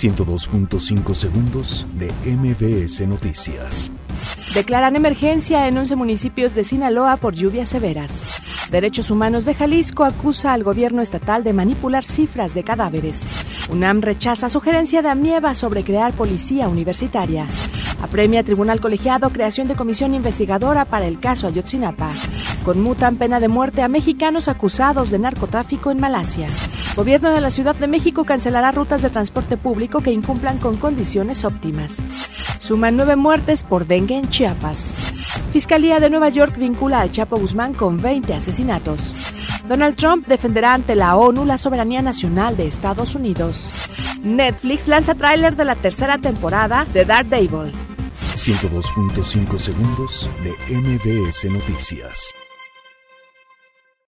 102.5 segundos de MBS Noticias. Declaran emergencia en 11 municipios de Sinaloa por lluvias severas. Derechos Humanos de Jalisco acusa al gobierno estatal de manipular cifras de cadáveres. UNAM rechaza sugerencia de Amieva sobre crear policía universitaria. Apremia Tribunal Colegiado creación de comisión investigadora para el caso Ayotzinapa. Conmutan pena de muerte a mexicanos acusados de narcotráfico en Malasia. Gobierno de la Ciudad de México cancelará rutas de transporte público que incumplan con condiciones óptimas. Suman nueve muertes por dengue en Chiapas. Fiscalía de Nueva York vincula al Chapo Guzmán con 20 asesinatos. Donald Trump defenderá ante la ONU la soberanía nacional de Estados Unidos. Netflix lanza tráiler de la tercera temporada de Daredevil. 102.5 segundos de MBS Noticias.